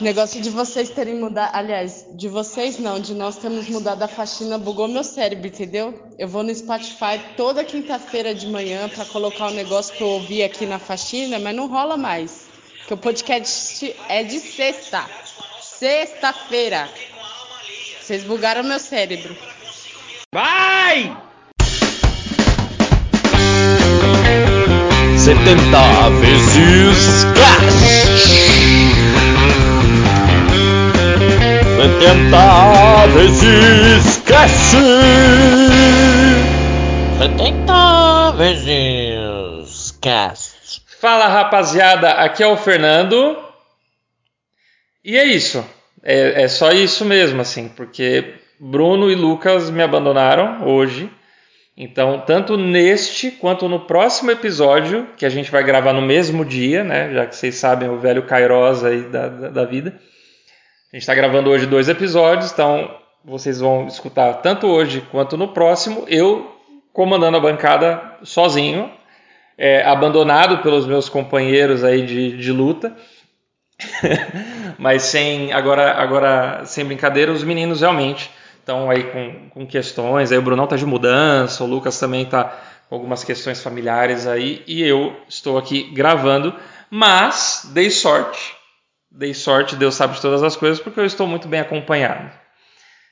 Esse negócio de vocês terem mudado. Aliás, de vocês não, de nós termos mudado a faxina bugou meu cérebro, entendeu? Eu vou no Spotify toda quinta-feira de manhã para colocar o negócio que eu ouvi aqui na faxina, mas não rola mais. Porque o podcast é de sexta. Sexta-feira. Vocês bugaram meu cérebro. Vai! 70 vezes cash. 70 vezes cash. 70 vezes cash. Fala rapaziada, aqui é o Fernando. E é isso. É, é só isso mesmo, assim, porque Bruno e Lucas me abandonaram hoje. Então, tanto neste quanto no próximo episódio, que a gente vai gravar no mesmo dia, né? Já que vocês sabem o velho Kairos aí da, da, da vida. A gente está gravando hoje dois episódios, então vocês vão escutar tanto hoje quanto no próximo, eu comandando a bancada sozinho, é, abandonado pelos meus companheiros aí de, de luta. Mas sem agora, agora sem brincadeira, os meninos realmente estão aí com, com questões. Aí o Brunão está de mudança, o Lucas também está com algumas questões familiares aí, e eu estou aqui gravando, mas dei sorte dei sorte, Deus sabe de todas as coisas, porque eu estou muito bem acompanhado.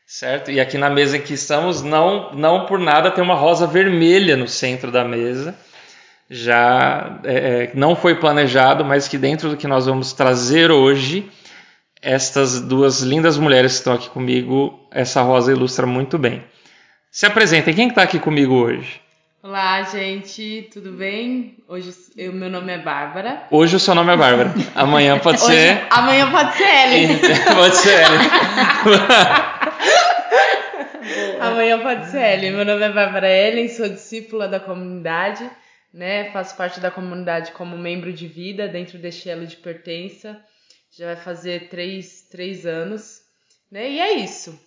Certo? E aqui na mesa em que estamos, não, não por nada tem uma rosa vermelha no centro da mesa. Já é, é, não foi planejado, mas que dentro do que nós vamos trazer hoje, estas duas lindas mulheres que estão aqui comigo, essa rosa ilustra muito bem. Se apresentem, quem está aqui comigo hoje? Olá, gente, tudo bem? Hoje o meu nome é Bárbara. Hoje o seu nome é Bárbara. Amanhã pode Hoje, ser. Amanhã pode ser Ellen. pode ser Ellen. amanhã pode ser Ellen. Meu nome é Bárbara Ellen, sou discípula da comunidade, né? Faço parte da comunidade como membro de vida dentro deste elo de pertença. Já vai fazer três, três anos, né? E é isso.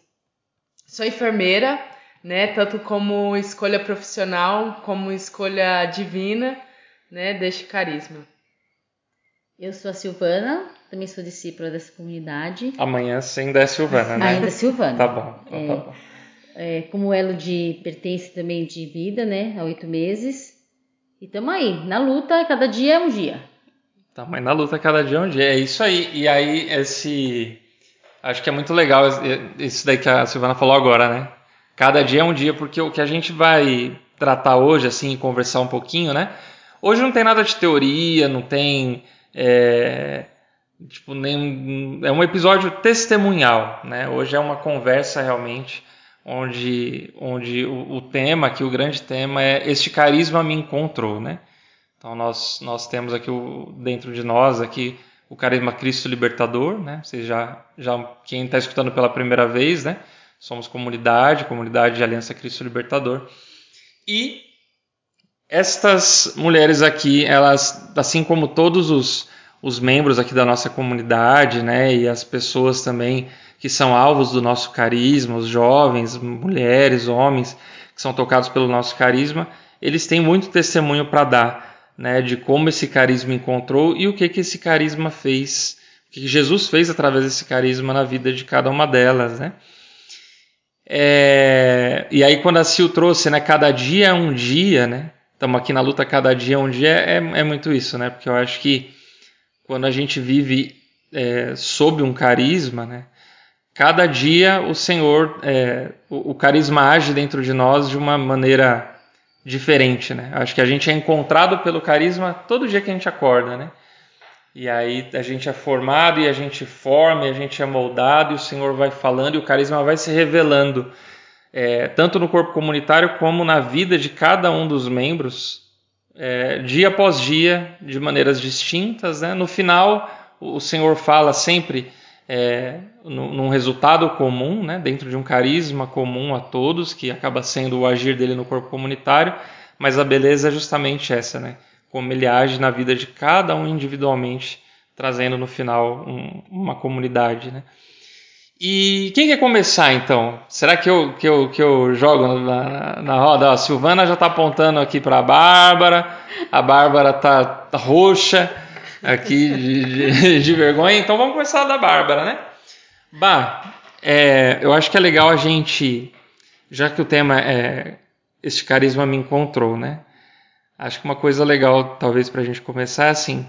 Sou enfermeira né? Tanto como escolha profissional, como escolha divina, né? Deste carisma. Eu sou a Silvana, também sou discípula dessa comunidade. Amanhã você ainda é Silvana, né? Ainda é Silvana. tá bom, então é, tá bom. É, como elo de pertence também de vida, né? Há oito meses. E estamos aí, na luta, cada dia é um dia. Estamos na luta, cada dia é um dia. É isso aí. E aí, esse. Acho que é muito legal isso daí que a Silvana falou agora, né? Cada dia é um dia, porque o que a gente vai tratar hoje, assim, conversar um pouquinho, né? Hoje não tem nada de teoria, não tem. É, tipo, nem, é um episódio testemunhal, né? Hoje é uma conversa realmente onde, onde o, o tema, aqui o grande tema é este carisma me encontrou, né? Então nós, nós temos aqui o, dentro de nós aqui o carisma Cristo Libertador, né? Vocês já, já quem está escutando pela primeira vez, né? Somos comunidade, comunidade de Aliança Cristo Libertador. E estas mulheres aqui, elas, assim como todos os, os membros aqui da nossa comunidade, né, e as pessoas também que são alvos do nosso carisma, os jovens, mulheres, homens que são tocados pelo nosso carisma, eles têm muito testemunho para dar, né, de como esse carisma encontrou e o que que esse carisma fez, o que Jesus fez através desse carisma na vida de cada uma delas, né? É, e aí quando a Sil trouxe, né, cada dia é um dia, né? Estamos aqui na luta cada dia é um dia, é, é muito isso, né? Porque eu acho que quando a gente vive é, sob um carisma, né? Cada dia o Senhor, é, o, o, carisma age dentro de nós de uma maneira diferente, né? Acho que a gente é encontrado pelo carisma todo dia que a gente acorda, né? E aí a gente é formado e a gente forma, e a gente é moldado, e o Senhor vai falando e o carisma vai se revelando, é, tanto no corpo comunitário como na vida de cada um dos membros, é, dia após dia, de maneiras distintas. Né? No final, o Senhor fala sempre é, num resultado comum, né? dentro de um carisma comum a todos, que acaba sendo o agir dele no corpo comunitário, mas a beleza é justamente essa, né? Como ele age na vida de cada um individualmente, trazendo no final um, uma comunidade. Né? E quem quer começar então? Será que eu, que eu, que eu jogo na, na roda? a Silvana já está apontando aqui para a Bárbara, a Bárbara está tá roxa, aqui de, de, de vergonha. Então vamos começar da Bárbara, né? Bah, é, eu acho que é legal a gente, já que o tema é Este Carisma Me Encontrou, né? Acho que uma coisa legal, talvez, para a gente começar é assim,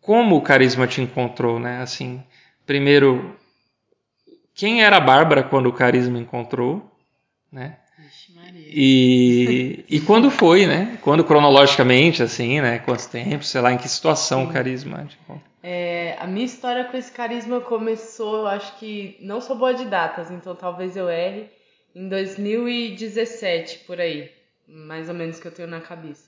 como o carisma te encontrou, né? Assim, primeiro, quem era a Bárbara quando o carisma encontrou, né? Maria. E, e quando foi, né? Quando cronologicamente, assim, né? Quantos tempos, sei lá, em que situação o carisma te encontrou. É, a minha história com esse carisma começou, eu acho que não sou boa de datas, então talvez eu erre, em 2017, por aí, mais ou menos que eu tenho na cabeça.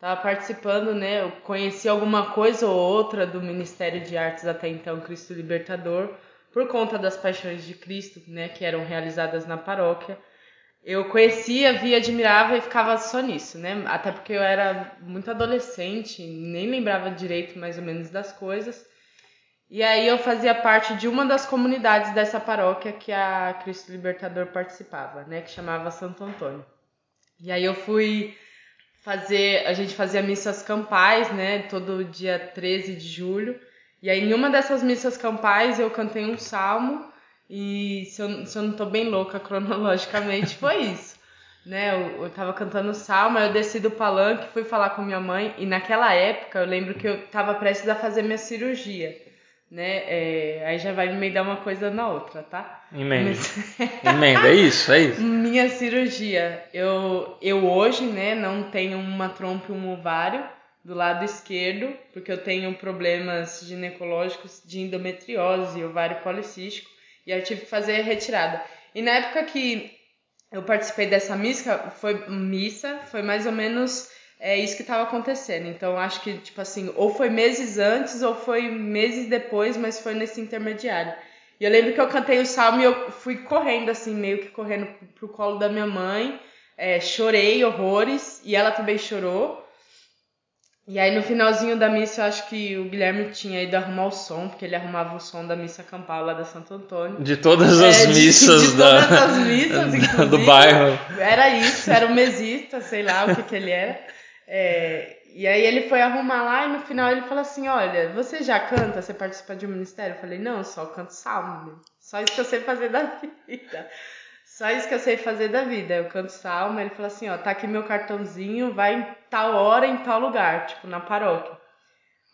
Tava participando, né? Eu conheci alguma coisa ou outra do Ministério de Artes até então, Cristo Libertador, por conta das Paixões de Cristo, né? Que eram realizadas na paróquia. Eu conhecia, via, admirava e ficava só nisso, né? Até porque eu era muito adolescente, nem lembrava direito mais ou menos das coisas. E aí eu fazia parte de uma das comunidades dessa paróquia que a Cristo Libertador participava, né? Que chamava Santo Antônio. E aí eu fui fazer, a gente fazia missas campais, né? Todo dia 13 de julho. E aí em uma dessas missas campais eu cantei um salmo e se eu, se eu não tô bem louca cronologicamente, foi isso. Né, eu, eu tava cantando salmo, eu desci do palanque, fui falar com minha mãe, e naquela época eu lembro que eu tava prestes a fazer minha cirurgia. Né? É, aí já vai me dar uma coisa na outra, tá? Emenda. Emenda, é isso, é isso. Minha cirurgia. Eu, eu hoje, né, não tenho uma trompa e um ovário do lado esquerdo, porque eu tenho problemas ginecológicos de endometriose ovário policístico. E eu tive que fazer a retirada. E na época que eu participei dessa missa, foi missa, foi mais ou menos é, isso que estava acontecendo. Então acho que tipo assim, ou foi meses antes ou foi meses depois, mas foi nesse intermediário. E eu lembro que eu cantei o salmo e eu fui correndo assim, meio que correndo pro colo da minha mãe, é, chorei horrores e ela também chorou. E aí no finalzinho da missa eu acho que o Guilherme tinha ido arrumar o som, porque ele arrumava o som da missa campal lá da Santo Antônio. De todas as É, de- missas de da, todas as missas, do bairro. Era isso, era um mesista, sei lá o que, que ele era. É, e aí ele foi arrumar lá e no final ele falou assim, olha, você já canta, você participa de um ministério? Eu falei, não, só canto salmo, só isso que eu sei fazer da vida. Só isso que eu sei fazer da vida. Eu canto salmo, ele falou assim, ó, tá aqui meu cartãozinho, vai em tal hora, em tal lugar, tipo, na paróquia.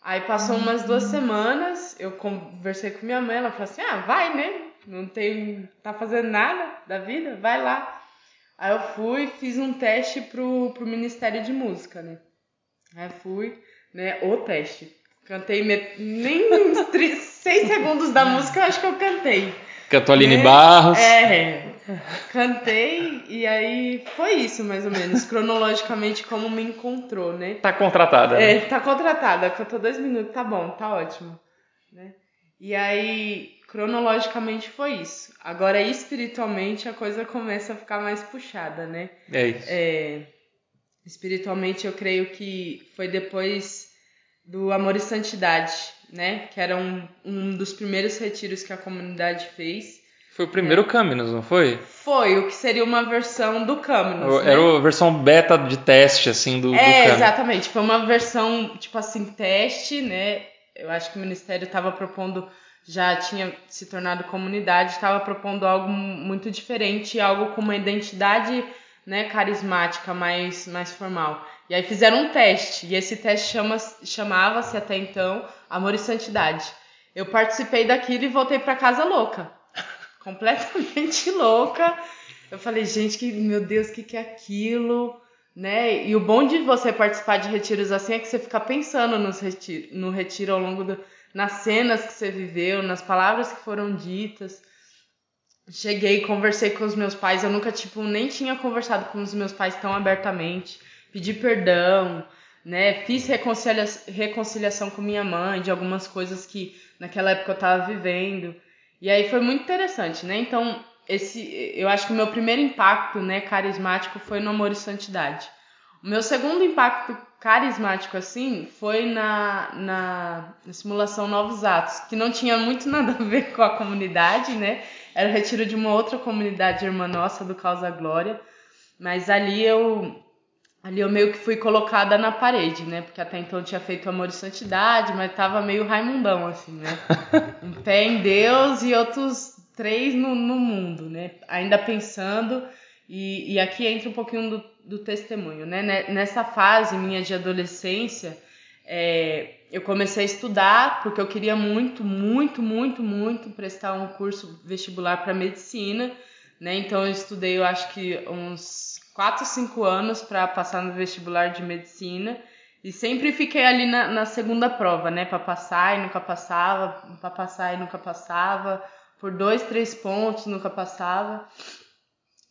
Aí passou umas duas semanas, eu conversei com minha mãe, ela falou assim, ah, vai, né? Não tem, tá fazendo nada da vida, vai lá. Aí eu fui, fiz um teste pro, pro Ministério de Música, né? Aí fui, né, o teste. Cantei me- nem seis segundos da música, eu acho que eu cantei. Cantou Aline Né? Barros. É, cantei e aí foi isso, mais ou menos, cronologicamente como me encontrou, né? Tá contratada. né? É, tá contratada, cantou dois minutos, tá bom, tá ótimo. Né? E aí, cronologicamente foi isso. Agora, espiritualmente, a coisa começa a ficar mais puxada, né? É isso. É, espiritualmente, eu creio que foi depois do Amor e Santidade, né? Que era um, um dos primeiros retiros que a comunidade fez. Foi o primeiro Caminos, não foi? Foi o que seria uma versão do Caminos, né? Era a versão beta de teste, assim, do, do É, Caminos. exatamente. Foi uma versão, tipo assim, teste, né? Eu acho que o Ministério estava propondo, já tinha se tornado comunidade, estava propondo algo muito diferente, algo com uma identidade né, carismática mais, mais formal. E aí fizeram um teste, e esse teste chama, chamava-se até então Amor e Santidade. Eu participei daquilo e voltei para casa louca. Completamente louca. Eu falei, gente, que, meu Deus, o que, que é aquilo? né? E o bom de você participar de retiros assim é que você fica pensando nos retiro, no retiro ao longo do, nas cenas que você viveu, nas palavras que foram ditas. Cheguei, conversei com os meus pais, eu nunca tipo nem tinha conversado com os meus pais tão abertamente, pedi perdão, né? Fiz reconcilia reconciliação com minha mãe de algumas coisas que naquela época eu tava vivendo. E aí foi muito interessante, né? Então, esse, eu acho que o meu primeiro impacto, né, carismático foi no Amor e Santidade. O meu segundo impacto carismático, assim, foi na, na, na simulação Novos Atos, que não tinha muito nada a ver com a comunidade, né? Era o retiro de uma outra comunidade irmã nossa, do Causa Glória. Mas ali eu, ali eu meio que fui colocada na parede, né? Porque até então eu tinha feito Amor e Santidade, mas tava meio Raimundão, assim, né? Um pé em Deus e outros três no, no mundo, né? Ainda pensando, e, e aqui entra um pouquinho do, do testemunho, né? Ne- Nessa fase minha de adolescência, é, eu comecei a estudar porque eu queria muito, muito, muito, muito prestar um curso vestibular para medicina, né? Então eu estudei, eu acho que uns 4, 5 anos para passar no vestibular de medicina e sempre fiquei ali na, na segunda prova, né? Para passar e nunca passava, para passar e nunca passava, por dois, três pontos nunca passava.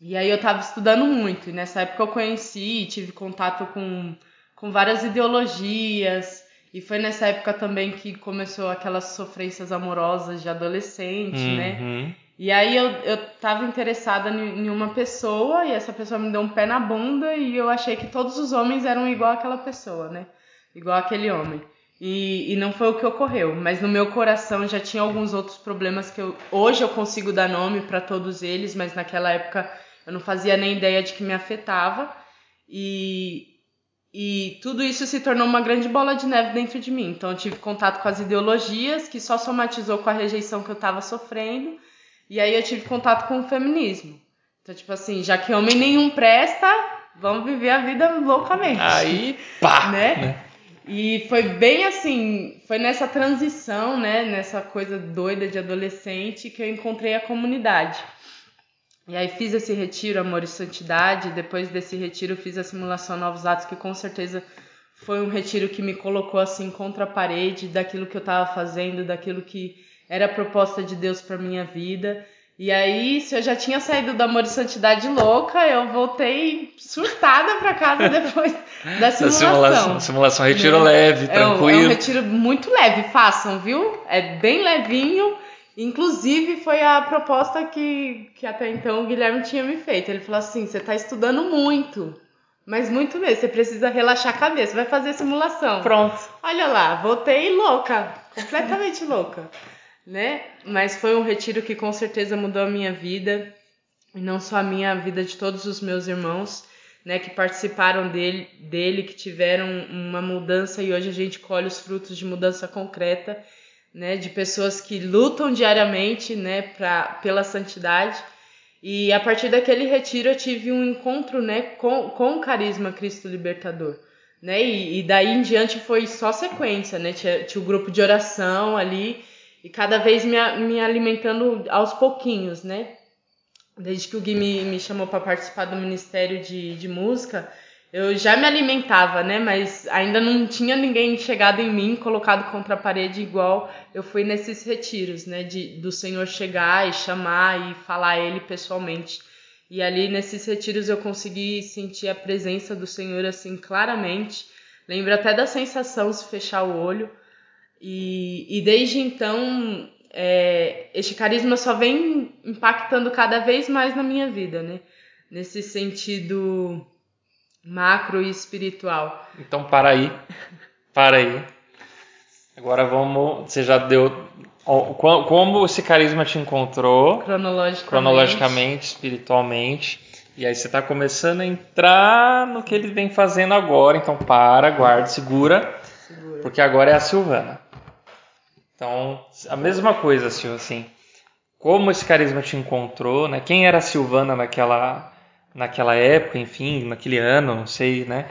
E aí eu tava estudando muito, e nessa época eu conheci e tive contato com, com várias ideologias, e foi nessa época também que começou aquelas sofrências amorosas de adolescente, né? Uhum. E aí eu, eu tava interessada em uma pessoa, e essa pessoa me deu um pé na bunda, e eu achei que todos os homens eram igual àquela pessoa, né? Igual aquele homem. E, e não foi o que ocorreu, mas no meu coração já tinha alguns outros problemas que eu, hoje eu consigo dar nome para todos eles, mas naquela época eu não fazia nem ideia de que me afetava. E, e tudo isso se tornou uma grande bola de neve dentro de mim. Então eu tive contato com as ideologias, que só somatizou com a rejeição que eu estava sofrendo. E aí eu tive contato com o feminismo. Então, tipo assim, já que homem nenhum presta, vamos viver a vida loucamente Aí, pá! né? E foi bem assim, foi nessa transição, né, nessa coisa doida de adolescente que eu encontrei a comunidade. E aí fiz esse retiro Amor e Santidade, depois desse retiro fiz a simulação Novos Atos, que com certeza foi um retiro que me colocou assim contra a parede daquilo que eu estava fazendo, daquilo que era a proposta de Deus para minha vida. E aí, se eu já tinha saído do Amor e Santidade louca, eu voltei surtada para casa depois da simulação. simulação, simulação retiro Né? leve, É um, é um tranquilo. retiro muito leve, façam, viu? É bem levinho. Inclusive, foi a proposta que, que até então o Guilherme tinha me feito. Ele falou assim: você tá estudando muito, mas muito mesmo, você precisa relaxar a cabeça, vai fazer simulação. Pronto. Olha lá, voltei louca, completamente louca, né? Mas foi um retiro que com certeza mudou a minha vida, e não só a minha, a vida de todos os meus irmãos, né, que participaram dele, dele, que tiveram uma mudança e hoje a gente colhe os frutos de mudança concreta, né, de pessoas que lutam diariamente, né, pra, pela santidade. E a partir daquele retiro eu tive um encontro, né, com, com o carisma Cristo Libertador né? E, e daí em diante foi só sequência, né? Tinha, tinha o grupo de oração ali e cada vez me, me alimentando aos pouquinhos, né? Desde que o Gui me, me chamou para participar do Ministério de, de Música, eu já me alimentava, né? Mas ainda não tinha ninguém chegado em mim, colocado contra a parede igual eu fui nesses retiros, né? De, do Senhor chegar e chamar e falar a Ele pessoalmente. E ali nesses retiros eu consegui sentir a presença do Senhor assim claramente. Lembro até da sensação se fechar o olho. E, e desde então, é, este carisma só vem impactando cada vez mais na minha vida, né? Nesse sentido macro e espiritual. Então para aí. Para aí. Agora vamos. Você já deu. Como esse carisma te encontrou, Cronologicamente. cronologicamente, espiritualmente. E aí você está começando a entrar no que ele vem fazendo agora. Então para, guarda, segura. Segura. Porque agora é a Silvana. Então, a mesma coisa, Silvana, assim. Como esse carisma te encontrou, né? Quem era a Silvana naquela, naquela época, enfim, naquele ano, não sei, né?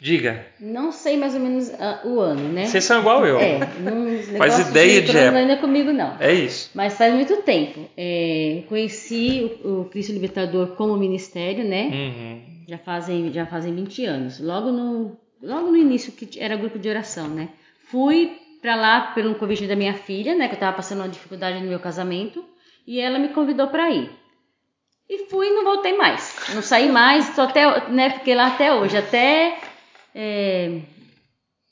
Diga. Não sei mais ou menos ah, o ano, né? Vocês são igual eu. É, não negócio ideia de época. não é comigo não. É isso. Mas faz muito tempo. É, conheci o, o Cristo Libertador como ministério, né? Uhum. Já fazem, já fazem 20 anos. Logo no, logo no início, que era grupo de oração, né? Fui pra lá pelo convite da minha filha, né? Que eu tava passando uma dificuldade no meu casamento. E ela me convidou pra ir. E fui e não voltei mais. Não saí mais, tô até, né? Fiquei lá até hoje. Até é,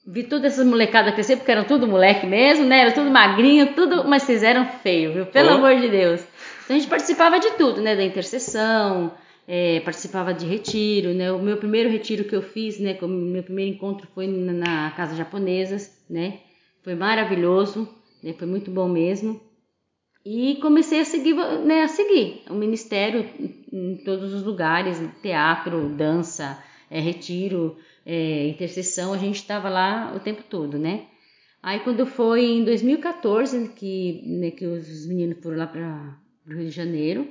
vi todas essas molecadas crescer, porque eram tudo moleque mesmo, né? Era tudo magrinho, tudo, mas vocês eram feio, viu? Pelo Oh. amor de Deus. Então a gente participava de tudo, né? Da intercessão, é, participava de retiro, né? O meu primeiro retiro que eu fiz, né? O meu primeiro encontro foi na, na casa japonesas, né? Foi maravilhoso, né? Foi muito bom mesmo. E comecei a seguir, né, a seguir o ministério em todos os lugares, teatro, dança, é, retiro, é, intercessão, a gente estava lá o tempo todo, né? Aí quando foi em 2014 que, né, que os meninos foram lá para o Rio de Janeiro,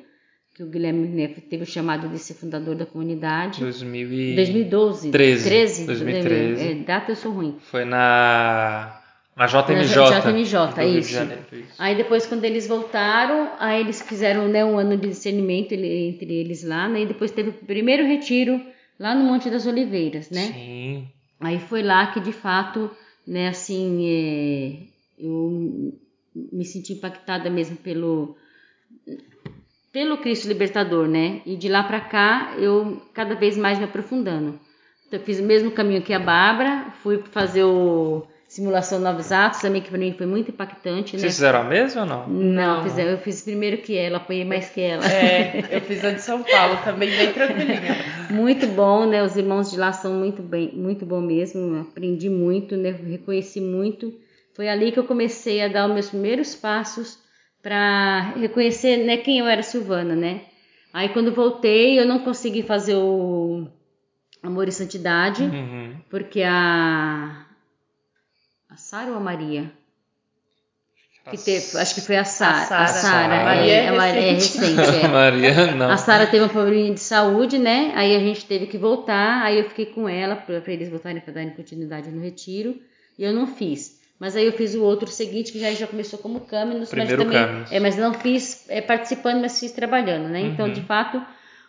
que o Guilherme né, teve o chamado de ser fundador da comunidade. 2000 e... 2012. 13, 13, 2013. É, data eu sou ruim. Foi na, na JMJ. Na JMJ, isso. Janeiro, isso. Aí depois, quando eles voltaram, aí eles fizeram né, um ano de discernimento entre eles lá, né? E depois teve o primeiro retiro lá no Monte das Oliveiras, né? Sim. Aí foi lá que de fato, né, assim, é, eu me senti impactada mesmo pelo pelo Cristo Libertador, né? E de lá pra cá eu cada vez mais me aprofundando. Então, eu fiz o mesmo caminho que a Bárbara, fui fazer o simulação Novos Atos também que para mim foi muito impactante, né? Vocês fizeram a mesma ou não? Não, Não. fiz- eu fiz primeiro que ela, apanhei mais que ela. É, eu fiz a de São Paulo também, bem tranquilinha. Muito bom, né? Os irmãos de lá são muito bem, muito bom mesmo. Aprendi muito, né? Reconheci muito. Foi ali que eu comecei a dar os meus primeiros passos para reconhecer, né, quem eu era Silvana, né? Aí quando voltei, eu não consegui fazer o Amor e Santidade, Uhum. porque a Sara ou a Maria? Que teve, acho que foi a Sara. A Sara. A Maria é Maria é recente. é. Maria, não. A Sara teve um probleminha de saúde, né? Aí a gente teve que voltar. Aí eu fiquei com ela para eles voltarem para darem continuidade no retiro. E eu não fiz. Mas aí eu fiz o outro seguinte, que já, já começou como Câminos, mas Primeiro também. Câminos. É, mas não fiz é, participando, mas fiz trabalhando, né? Então, Uhum. de fato,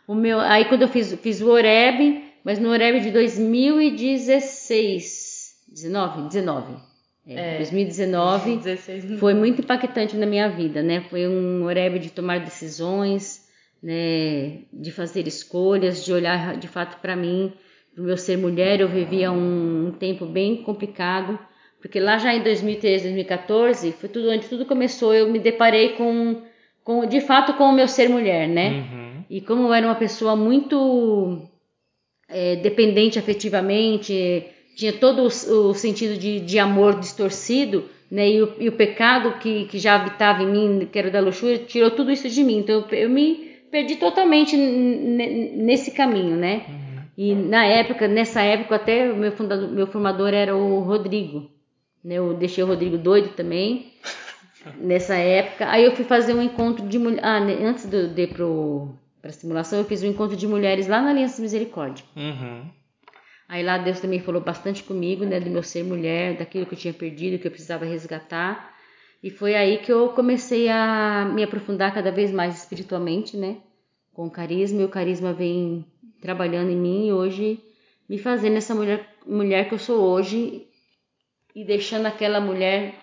o meu. Aí quando eu fiz, fiz o Oreb, mas no Oreb de 2016. 19? 19. É, É. 2019 16 minutos. foi muito impactante na minha vida, né? Foi um oreb de tomar decisões, né? De fazer escolhas, de olhar de fato para mim, para o meu ser mulher. Eu vivia um, um tempo bem complicado, porque lá já em 2013, 2014, foi tudo onde tudo começou. Eu me deparei com, com de fato com o meu ser mulher, né? Uhum. E como eu era uma pessoa muito é, dependente afetivamente, tinha todo o, o sentido de, de amor distorcido, né? E o, e o pecado que, que já habitava em mim, que era da luxúria, tirou tudo isso de mim. Então eu, eu me perdi totalmente nesse caminho, né? E na época, nessa época, até o meu, fundador, meu formador era o Rodrigo. Né? Eu deixei o Rodrigo doido também nessa época. Aí eu fui fazer um encontro de mulher. Ah, antes de eu ir pro, pra simulação, eu fiz um encontro de mulheres lá na Aliança Misericórdia. Uhum. Aí lá Deus também falou bastante comigo, né, do meu ser mulher, daquilo que eu tinha perdido, que eu precisava resgatar. E foi aí que eu comecei a me aprofundar cada vez mais espiritualmente, né, com o carisma. E o carisma vem trabalhando em mim e hoje me fazendo essa mulher, mulher que eu sou hoje e deixando aquela mulher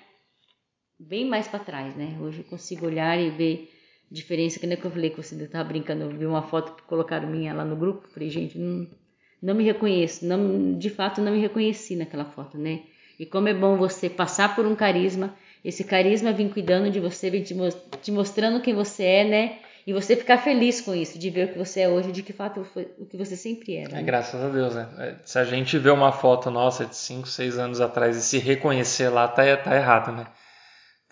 bem mais para trás, né? Hoje eu consigo olhar e ver diferença, que nem que eu falei que você estava brincando, eu vi uma foto que colocaram minha lá no grupo, falei, gente, não, não me reconheço, não, de fato não me reconheci naquela foto, né? E como é bom você passar por um carisma, esse carisma vem cuidando de você, vem te, te mostrando quem você é, né? E você ficar feliz com isso, de ver o que você é hoje, de que fato foi o que você sempre era. É, né? graças a Deus, né? É, Se a gente vê uma foto nossa de 5, 6 anos atrás e se reconhecer lá, tá, tá errado, né?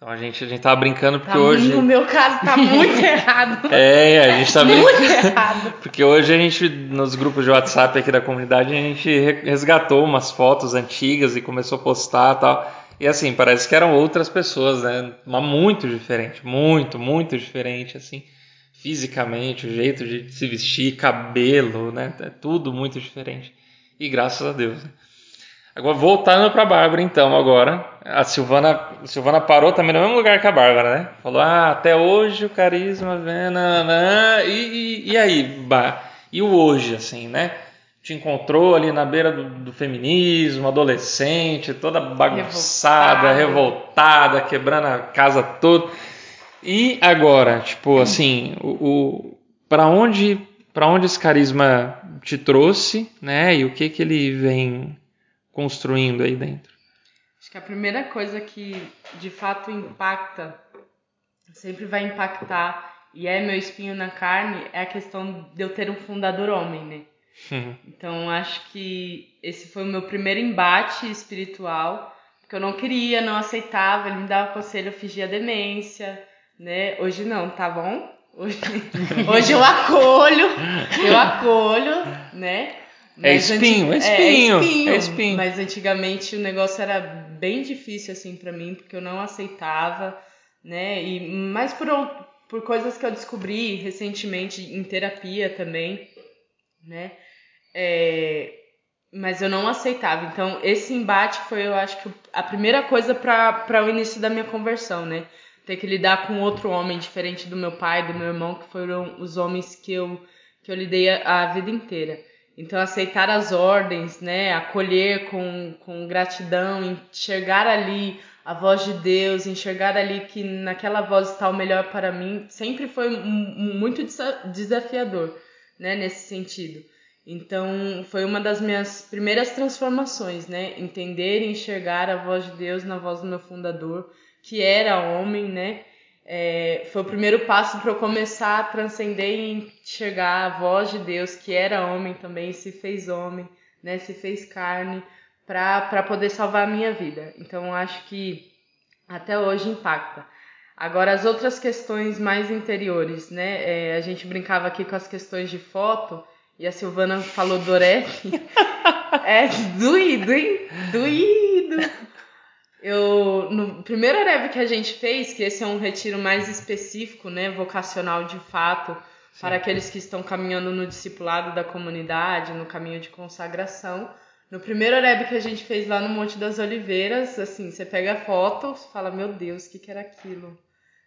Então a gente, a gente tava brincando porque Tá, hoje. No meu caso, tá muito errado. É, a gente tá Muito brincando. errado. Porque hoje a gente, nos grupos de WhatsApp aqui da comunidade, a gente re- resgatou umas fotos antigas e começou a postar e tal. E assim, parece que eram outras pessoas, né? Mas muito diferente, muito, muito diferente, assim. Fisicamente, o jeito de se vestir, cabelo, né? É tudo muito diferente. E graças a Deus. né? Agora, voltando pra Bárbara, então, agora. A Silvana, a Silvana parou também no mesmo lugar que a Bárbara, né? Falou, ah, até hoje o carisma vem, nananã. E, e, e aí, Bá? E o hoje, assim, né? Te encontrou ali na beira do, do feminismo, adolescente, toda bagunçada, revoltada, quebrando a casa toda. E agora, tipo, assim, o, o para onde para onde esse carisma te trouxe, né? E o que que ele vem construindo aí dentro? Que a primeira coisa que de fato impacta, sempre vai impactar, e é meu espinho na carne, é a questão de eu ter um fundador homem, né? Então acho que esse foi o meu primeiro embate espiritual, porque eu não queria, não aceitava, ele me dava conselho, eu fingia demência, né? Hoje não, tá bom? Hoje, hoje eu acolho, eu acolho, né? É espinho, anti- é espinho, é espinho, é espinho. Mas antigamente o negócio era bem difícil assim pra mim, porque eu não aceitava, né? E mais por por coisas que eu descobri recentemente em terapia também, né? É, mas eu não aceitava. Então, esse embate foi, eu acho que, a primeira coisa para o início da minha conversão, né? Ter que lidar com outro homem diferente do meu pai, do meu irmão, que foram os homens que eu, que eu lidei a, a vida inteira. Então, aceitar as ordens, né? Acolher com, com gratidão, enxergar ali a voz de Deus, enxergar ali que naquela voz está o melhor para mim, sempre foi muito desa- desafiador, né? Nesse sentido. Então, foi uma das minhas primeiras transformações, né? Entender e enxergar a voz de Deus na voz do meu fundador, que era homem, né? É, foi o primeiro passo para eu começar a transcender e enxergar a voz de Deus, que era homem também, se fez homem, né? Se fez carne, para poder salvar a minha vida. Então, acho que até hoje impacta. Agora, as outras questões mais interiores, né? É, a gente brincava aqui com as questões de foto, e a Silvana falou do Oreb. é doído, hein? Doído. Eu, no primeiro Oreb que a gente fez, que esse é um retiro mais específico, né? Vocacional de fato, para aqueles que estão caminhando no discipulado da comunidade, no caminho de consagração. No primeiro Oreb que a gente fez lá no Monte das Oliveiras, assim, você pega a foto, você fala, meu Deus, o que, que era aquilo?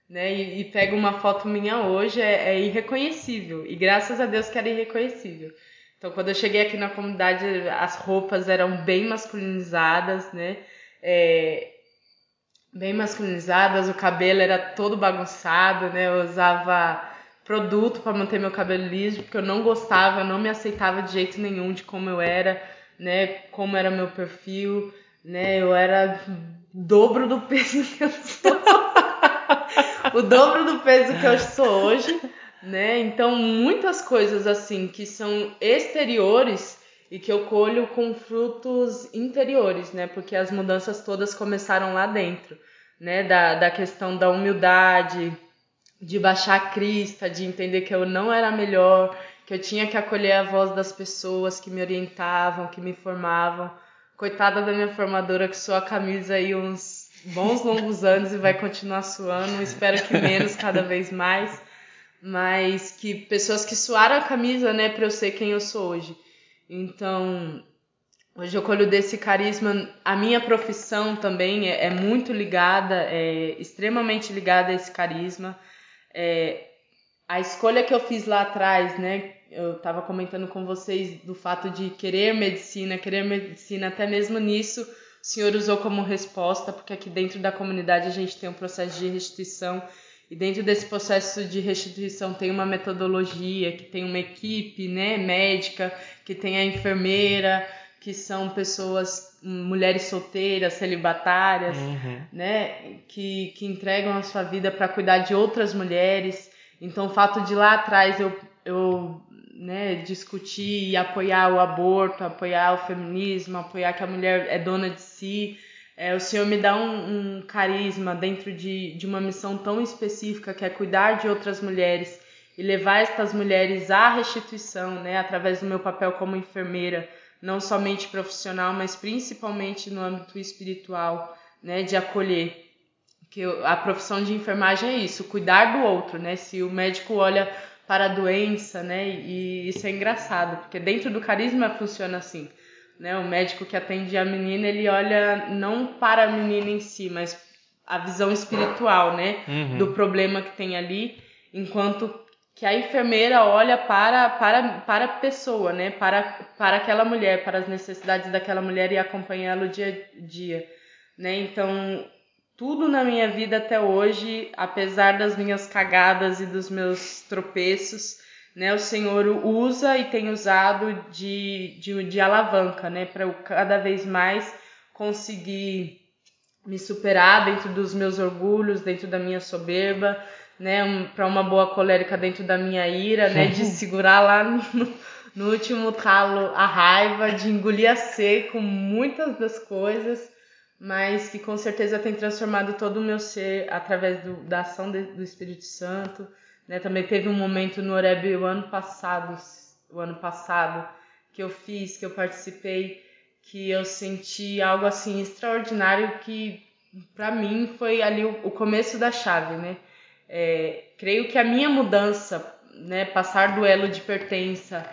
Né? E, e pega uma foto minha hoje, é, é irreconhecível. E graças a Deus que era irreconhecível. Então, quando eu cheguei aqui na comunidade, as roupas eram bem masculinizadas, né? É, bem masculinizadas, o cabelo era todo bagunçado, né? Eu usava produto para manter meu cabelo liso, porque eu não gostava, eu não me aceitava de jeito nenhum de como eu era, né? Como era meu perfil, né? Eu era dobro do peso que eu sou. o dobro do peso que eu sou hoje, né? Então, muitas coisas assim que são exteriores e que eu colho com frutos interiores, né? Porque as mudanças todas começaram lá dentro, né? Da, da questão da humildade, de baixar a crista, de entender que eu não era melhor, que eu tinha que acolher a voz das pessoas que me orientavam, que me formavam. Coitada da minha formadora que sua camisa aí uns bons longos anos e vai continuar suando, espero que menos cada vez mais, mas que pessoas que suaram a camisa, né, para eu ser quem eu sou hoje. Então, hoje eu colho desse carisma. A minha profissão também é, é muito ligada, é extremamente ligada a esse carisma. É, a escolha que eu fiz lá atrás, né? Eu estava comentando com vocês do fato de querer medicina, querer medicina, até mesmo nisso o Senhor usou como resposta, porque aqui dentro da comunidade a gente tem um processo de restituição e dentro desse processo de restituição tem uma metodologia, que tem uma equipe, né, médica, que tem a enfermeira, que são pessoas, mulheres solteiras, celibatárias, Uhum. né, que, que entregam a sua vida para cuidar de outras mulheres. Então, o fato de lá atrás eu, eu né, discutir e apoiar o aborto, apoiar o feminismo, apoiar que a mulher é dona de si, é, o Senhor me dá um, um carisma dentro de, de uma missão tão específica que é cuidar de outras mulheres e levar estas mulheres à restituição, né, através do meu papel como enfermeira, não somente profissional, mas principalmente no âmbito espiritual, né, de acolher. Que eu- a profissão de enfermagem é isso, cuidar do outro, né? Se o médico olha para a doença, né, e isso é engraçado, porque dentro do carisma funciona assim, né? O médico que atende a menina, ele olha não para a menina em si, mas a visão espiritual, né, Uhum. do problema que tem ali, enquanto que a enfermeira olha para, para, para a pessoa, né? Para, para aquela mulher, para as necessidades daquela mulher e o dia a dia, né? Então, tudo na minha vida até hoje, apesar das minhas cagadas e dos meus tropeços, né? O Senhor usa e tem usado de, de, de alavanca, né? Para eu cada vez mais conseguir me superar dentro dos meus orgulhos, dentro da minha soberba, né, um, para uma boa colérica dentro da minha ira, né, de segurar lá no, no último talo a raiva, de engolir a seco muitas das coisas, mas que com certeza tem transformado todo o meu ser através do, da ação de, do Espírito Santo, né, também teve um momento no Oreb o ano passado, o ano passado, que eu fiz, que eu participei, que eu senti algo assim extraordinário que para mim foi ali o, começo da chave, né? É, creio que a minha mudança, né, passar do elo de pertença,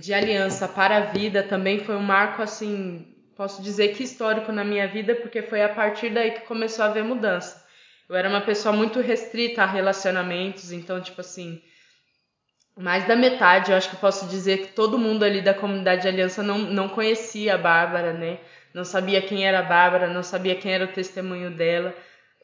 de aliança para a vida também foi um marco assim, posso dizer que histórico na minha vida, porque foi a partir daí que começou a haver mudança. Eu era uma pessoa muito restrita a relacionamentos, então tipo assim, mais da metade, eu acho que posso dizer que todo mundo ali da comunidade de aliança não, não conhecia a Bárbara, né? Não sabia quem era a Bárbara, não sabia quem era o testemunho dela,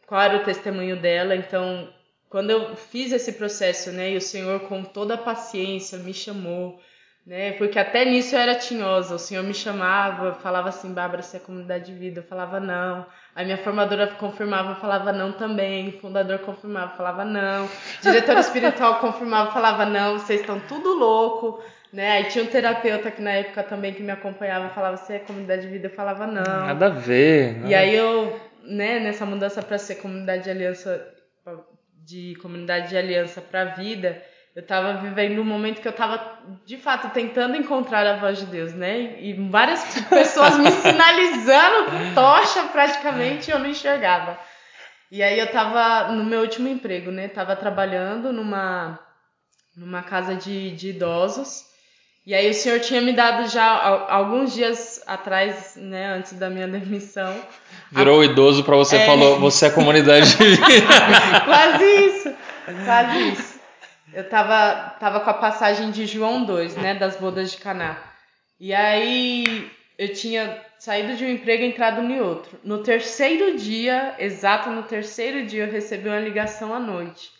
qual era o testemunho dela. Então, quando eu fiz esse processo, né, e o Senhor com toda a paciência me chamou, né? Porque até nisso eu era tinhosa. O Senhor me chamava, falava assim, Bárbara, você é comunidade de vida. Eu falava não. A minha formadora confirmava, falava não também. O fundador confirmava, falava não. diretor espiritual confirmava, falava não. Vocês estão tudo louco. Né? Aí tinha um terapeuta que na época também que me acompanhava, falava, você é comunidade de vida. Eu falava não. Nada a ver. Nada. E aí eu, né, nessa mudança para ser comunidade de aliança, de comunidade de aliança para vida eu estava vivendo um momento que eu estava, de fato, tentando encontrar a voz de Deus, né? E várias pessoas me sinalizando com tocha praticamente e eu não enxergava. E aí eu estava no meu último emprego, né? Tava trabalhando numa, numa casa de, de idosos. E aí o senhor tinha me dado já alguns dias atrás, né, antes da minha demissão. Virou a... idoso para você, é... falou, você é comunidade. quase isso, quase isso eu tava, tava com a passagem de João 2, né, das bodas de Caná. E aí eu tinha saído de um emprego e entrado em outro. No terceiro dia, exato no terceiro dia, eu recebi uma ligação à noite.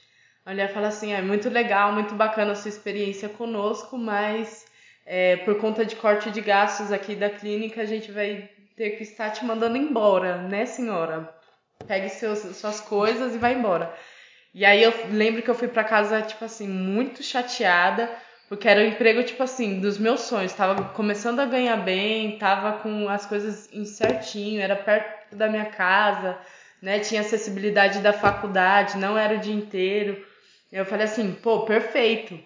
A mulher fala assim: é muito legal, muito bacana a sua experiência conosco, mas é, por conta de corte de gastos aqui da clínica, a gente vai ter que estar te mandando embora, né, senhora? Pegue seus, suas coisas e vai embora. E aí eu lembro que eu fui para casa, tipo assim, muito chateada, porque era o emprego, tipo assim, dos meus sonhos. Tava começando a ganhar bem, tava com as coisas certinho, era perto da minha casa, né? Tinha acessibilidade da faculdade, não era o dia inteiro. Eu falei assim, pô, perfeito.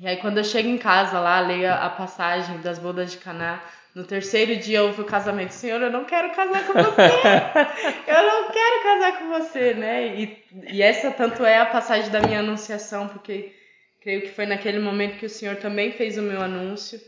E aí quando eu chego em casa lá, leio a passagem das bodas de Caná, no terceiro dia houve o casamento. Senhor, eu não quero casar com você. eu não quero casar com você, né? E, e essa tanto é a passagem da minha anunciação, porque creio que foi naquele momento que o Senhor também fez o meu anúncio,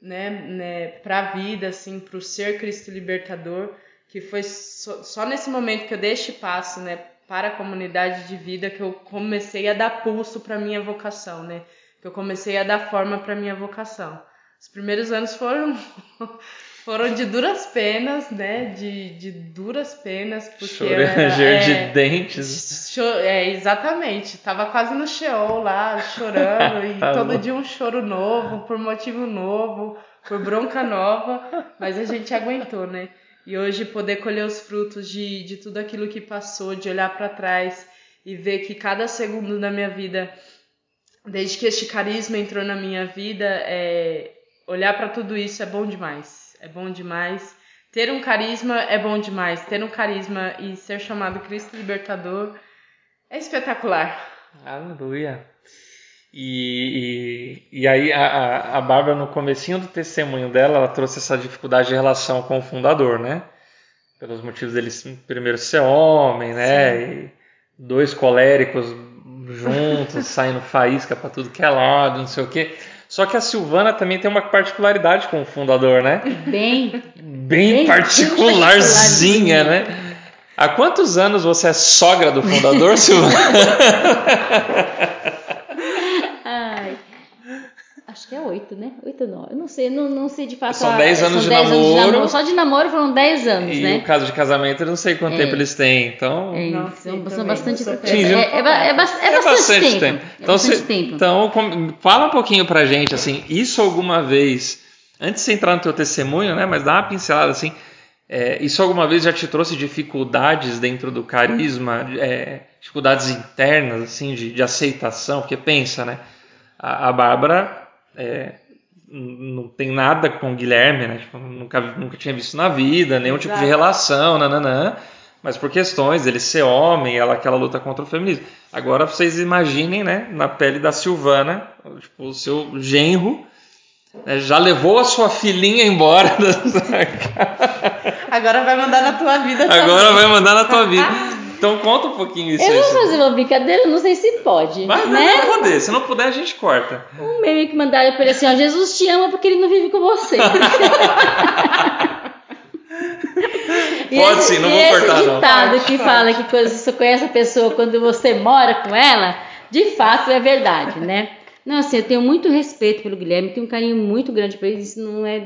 né, né para a vida, assim, para o ser Cristo libertador, que foi só, só nesse momento que eu dei este passo, né, para a comunidade de vida que eu comecei a dar pulso para minha vocação, né? Que eu comecei a dar forma para minha vocação. Os primeiros anos foram foram de duras penas, né? De, de duras penas, porque Choranger é, de dentes. Cho, é, exatamente. Tava quase no Sheol lá, chorando, e tá todo dia um choro novo, por motivo novo, por bronca nova, mas a gente aguentou, né? E hoje poder colher os frutos de, de tudo aquilo que passou, de olhar para trás e ver que cada segundo da minha vida, desde que este carisma entrou na minha vida, é, olhar para tudo isso é bom demais. É bom demais. Ter um carisma é bom demais. Ter um carisma e ser chamado Cristo Libertador é espetacular. Aleluia. E, e, e aí a, a Bárbara, no comecinho do testemunho dela, ela trouxe essa dificuldade de relação com o fundador, né? Pelos motivos dele primeiro ser homem, né? Sim. E dois coléricos juntos, saindo faísca para tudo que é lado, não sei o quê. Só que a Silvana também tem uma particularidade com o fundador, né? Bem. Bem, bem particularzinha, né? Há quantos anos você é sogra do fundador, Silvana? Acho que é oito, né? Oito, não. Eu não sei, não, não sei de fato. São dez anos, de, namoro. anos de namoro. Só de namoro foram dez anos, e né? E o caso de casamento, eu não sei quanto é. tempo eles têm, então... É, não, são, são bastante... É, é, é, é, bastante, bastante tempo. tempo. Então, bastante se, tempo. então, fala um pouquinho pra gente, assim, isso alguma vez, antes de entrar no teu testemunho, né, mas dá uma pincelada, assim, é, isso alguma vez já te trouxe dificuldades dentro do carisma, é, dificuldades internas, assim, de, de, aceitação? Porque pensa, né, a, a Bárbara... É, não tem nada com o Guilherme, né? Tipo, nunca, nunca tinha visto na vida, nenhum Exato. tipo de relação, nananã. Mas por questões dele ser homem, ela aquela luta contra o feminismo. Agora vocês imaginem, né, na pele da Silvana, tipo, o seu genro, né, já levou a sua filhinha embora da. Agora vai mandar na tua vida Agora também. vai mandar na tua vida. Então conta um pouquinho isso Eu aí. vou fazer uma brincadeira, não sei se pode. Vai, né? vai poder. Se não puder, a gente corta. Um meme que mandaram pra ele assim, ó, Jesus te ama porque ele não vive com você. Pode sim, não vou esse cortar, não. ditado Pode, que fala que quando você conhece a pessoa quando você mora com ela, de fato é verdade, né? Não, assim, eu tenho muito respeito pelo Guilherme, tenho um carinho muito grande por ele, isso não é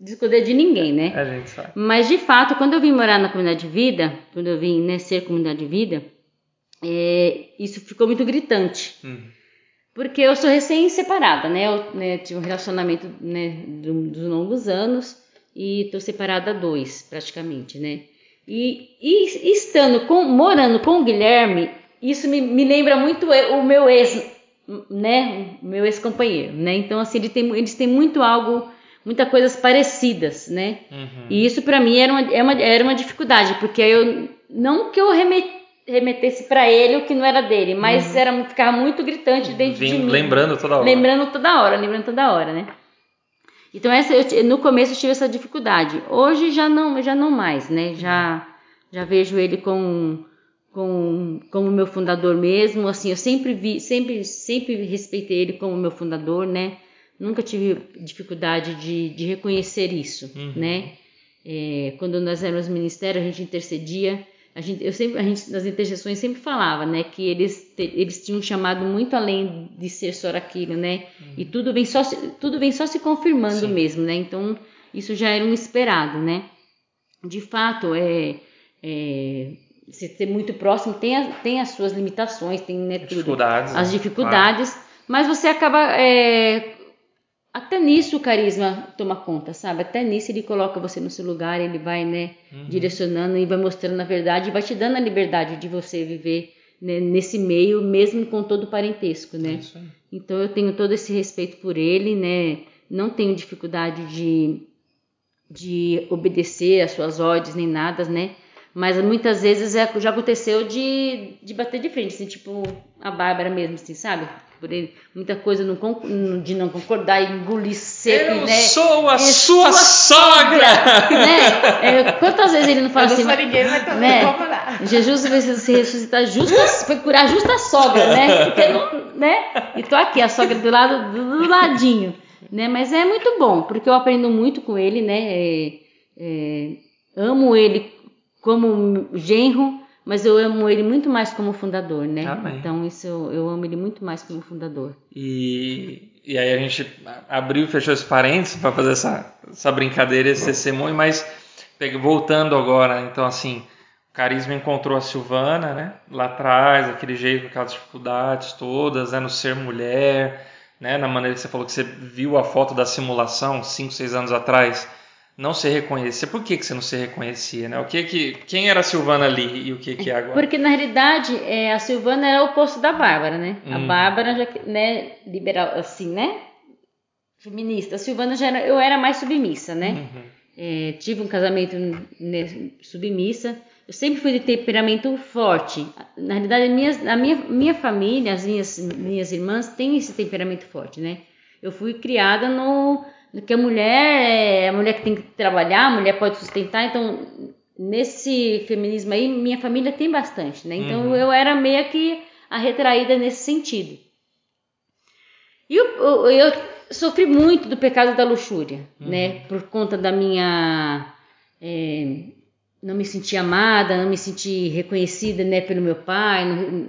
de esconder de ninguém, né? A gente sabe. Mas de fato, quando eu vim morar na comunidade de vida, quando eu vim né, ser comunidade de vida, é, isso ficou muito gritante. Hum. Porque eu sou recém-separada, né? Eu né, tive um relacionamento né, do- dos longos anos e estou separada há dois, praticamente, né? E, e estando com, morando com o Guilherme, isso me, me lembra muito o meu ex, né? O meu ex-companheiro, né? Então, assim, ele tem, eles têm muito algo, muitas coisas parecidas, né? Uhum. E isso para mim era uma, é uma- era uma dificuldade, porque eu não que eu reme- remetesse para ele o que não era dele, mas era ficava muito gritante dentro de Vim mim. lembrando toda hora. Lembrando toda hora, lembrando toda hora, né? Então essa eu no começo eu tive essa dificuldade. Hoje já não, já não mais, né? Já já vejo ele com com como meu fundador mesmo, assim, eu sempre vi, sempre sempre respeitei ele como meu fundador, né? Nunca tive dificuldade de, de reconhecer isso, Uhum. né? É, quando nós éramos ministério, a gente intercedia, a gente, eu sempre, a gente nas intercessões sempre falava, né, que eles, te- eles tinham chamado muito além de ser só aquilo, né? E tudo vem só se, tudo vem só se confirmando Sim. mesmo, né? Então isso já era um esperado, né? De fato, é, é se ser muito próximo tem, a- tem as suas limitações, tem né, tudo Dificuldades. as né? dificuldades, mas você acaba é, até nisso o carisma toma conta, sabe? Até nisso ele coloca você no seu lugar, ele vai, né, Uhum. direcionando e vai mostrando a verdade e vai te dando a liberdade de você viver né, nesse meio, mesmo com todo o parentesco. É né? isso aí. Então eu tenho todo esse respeito por ele, né? Não tenho dificuldade de, de obedecer às suas ordens nem nada, né? Mas muitas vezes é- já aconteceu de, de bater de frente, assim, tipo a Bárbara mesmo, assim, sabe? Por ele, muita coisa não de não concordar e engolir seco, Eu né? sou a É sua sogra! né? É, quantas vezes ele não fala Eu não assim, sou ninguém, mas também né? vamos lá. Jesus vai se ressuscitar justa, foi curar justa a sogra, né? Porque não, né? E tô aqui, a sogra do lado do, do ladinho, né? Mas é muito bom, porque eu aprendo muito com ele, né? É, é, amo ele como genro, mas eu amo ele muito mais como fundador, né? Amém. Então isso eu, eu amo ele muito mais como fundador. E, e aí a gente abriu e fechou esse parênteses para fazer essa, essa brincadeira, esse testemunho, mas voltando agora, então assim, o Carisma encontrou a Silvana, né? Lá atrás, aquele jeito, com aquelas dificuldades todas, né? No ser mulher, né? Na maneira que você falou que você viu a foto da simulação 5, 6 anos atrás, não se reconhecia. Por que, que você não se reconhecia, né? O que que, quem era a Silvana ali e o que que é agora? Porque na realidade é, a Silvana era o oposto da Bárbara, né? A Hum. Bárbara já né, liberal assim, né? Feminista. A Silvana já era, eu era mais submissa, né? Uhum. É, tive um casamento né, submissa. Eu sempre fui de temperamento forte. Na realidade, minhas, a minha, minha família, as minhas, minhas irmãs têm esse temperamento forte, né? Eu fui criada no que a mulher é a mulher que tem que trabalhar, a mulher pode sustentar. Então, nesse feminismo aí, minha família tem bastante, né? Então, Uhum. eu era meio que a retraída nesse sentido. E eu, eu, eu sofri muito do pecado da luxúria, né? Por conta da minha. é, não me sentir amada, não me sentir reconhecida, né? Pelo meu pai, não-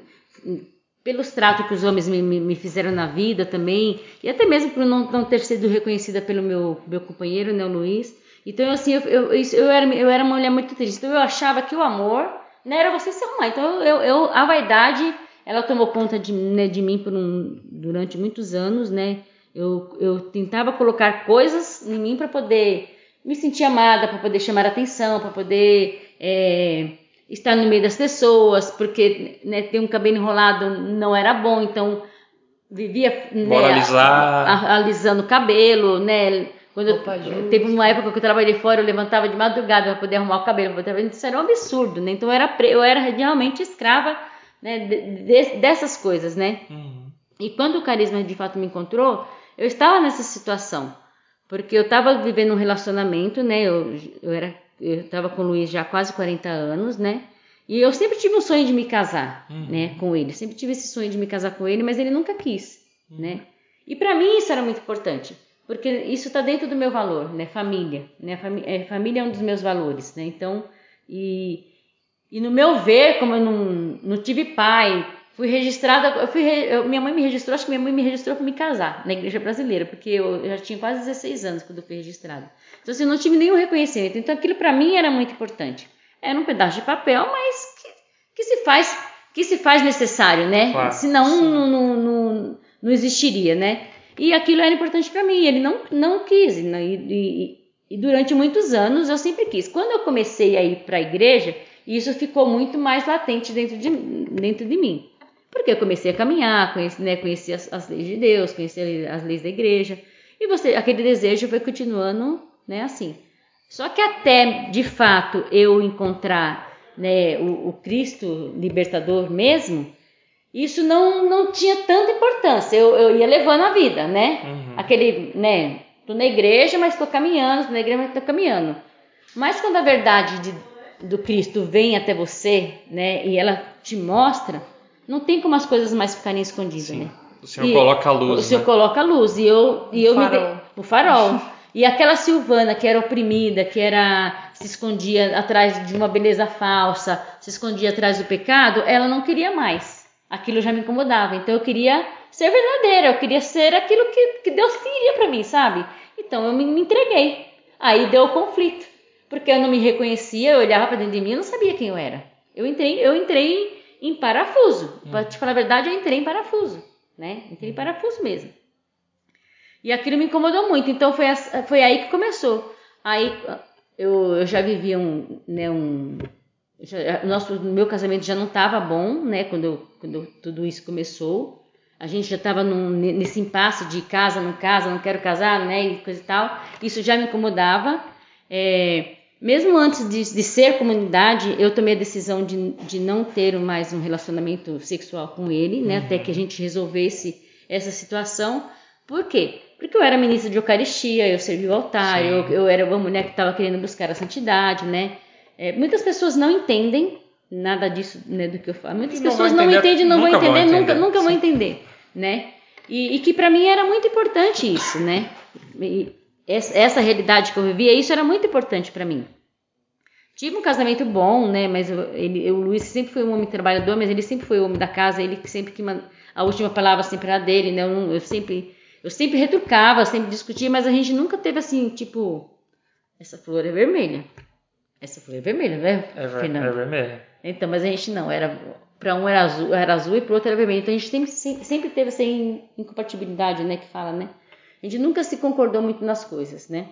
pelos tratos que os homens me, me, fizeram na vida também, e até mesmo por não, não ter sido reconhecida pelo meu, meu companheiro, né? O Luiz. Então, assim, eu, eu, eu, era, eu era uma mulher muito triste. Então, eu achava que o amor né, era você se arrumar. Então, eu, eu, a vaidade, ela tomou conta de, né, de mim por um, durante muitos anos, né? Eu, eu tentava colocar coisas em mim para poder me sentir amada, para poder chamar atenção, para poder é, estar no meio das pessoas, porque né, ter um cabelo enrolado não era bom, então vivia né, alisando o cabelo, né? Quando eu- Roupa justa. teve uma época que eu trabalhei fora, eu levantava de madrugada para poder arrumar o cabelo, isso era um absurdo, né? Então eu era, eu era realmente escrava né, de- dessas coisas, né? Uhum. E quando o carisma de fato me encontrou, eu estava nessa situação. Porque eu estava vivendo um relacionamento, né? Eu, eu era eu estava com o Luiz já há quase 40 anos, né? E eu sempre tive um sonho de me casar, Uhum. né, com ele. Sempre tive esse sonho de me casar com ele, mas ele nunca quis, né? E para mim isso era muito importante, porque isso está dentro do meu valor, né? Família, né? É, família é um dos meus valores, né? Então, e, e no meu ver, como eu não, não tive pai, fui registrada, eu fui, eu- minha mãe me registrou, acho que minha mãe me registrou para me casar na igreja brasileira, porque eu, eu já tinha quase 16 anos quando fui registrada. Então, assim, eu não tive nenhum reconhecimento. Então, aquilo para mim era muito importante. Era um pedaço de papel, mas que, que se faz que se faz necessário, né? Claro, Senão não, não, não, não existiria, né? E aquilo era importante para mim. Ele não, não quis. E, e, e durante muitos anos eu sempre quis. Quando eu comecei a ir para a igreja, isso ficou muito mais latente dentro de, dentro de mim. Porque eu comecei a caminhar, conheci, né, conheci as, as leis de Deus, conheci as leis da igreja. E você, aquele desejo foi continuando né, assim. Só que até, de fato, eu encontrar né, o, o Cristo libertador mesmo, isso não, não tinha tanta importância. Eu, eu ia levando a vida, né? Uhum. Aquele, né? Tô na igreja, mas tô caminhando, tô na igreja, mas tô caminhando. Mas quando a verdade de, do Cristo vem até você, né? E ela te mostra, não tem como as coisas mais ficarem escondidas, Sim. né? O Senhor E coloca a luz, O Senhor né? coloca a luz. E eu, e eu me farol. dei- o farol. E aquela Silvana que era oprimida, que era se escondia atrás de uma beleza falsa, se escondia atrás do pecado, ela não queria mais. Aquilo já me incomodava. Então eu queria ser verdadeira, eu queria ser aquilo que, que Deus queria pra mim, sabe? Então eu me, me entreguei. Aí deu o conflito, porque eu não me reconhecia, eu olhava pra dentro de mim, eu não sabia quem eu era. Eu entrei, eu entrei em parafuso. Pra te falar a verdade, eu entrei em parafuso, né? Entrei em parafuso mesmo. E aquilo me incomodou muito. Então foi, foi aí que começou. Aí eu, eu já vivia um, né, um já- nosso meu casamento já não estava bom, né, quando, quando tudo isso começou. A gente já estava nesse impasse de casa, não casa, não quero casar, né, e coisa e tal. Isso já me incomodava. É, mesmo antes de, de ser comunidade, eu tomei a decisão de, de não ter mais um relacionamento sexual com ele, né, até que a gente resolvesse essa situação. Por quê? Porque eu era ministra de Eucaristia, eu servi o altar, eu, eu era uma mulher que estava querendo buscar a santidade, né? É, muitas pessoas não entendem nada disso, né, do que eu falo. Muitas não pessoas não entender, entendem, não vão vão entender, nunca, entender, nunca vão entender, né? E, e que para mim era muito importante isso, né? E essa, realidade que eu vivia, isso era muito importante para mim. Tive um casamento bom, né? Mas eu- ele, o Luiz sempre foi um homem trabalhador, mas ele sempre foi o homem da casa. Ele sempre que a última palavra sempre era dele, né? Eu, eu sempre eu sempre retrucava, sempre discutia, mas a gente nunca teve assim, tipo, essa flor é vermelha. Essa flor é vermelha, né, É, ver- é vermelho. Então, mas a gente não, era para um era azul, era azul e para outro era vermelho. Então a gente sempre, sempre, teve essa in- incompatibilidade, né, que fala, né? A gente nunca se concordou muito nas coisas, né?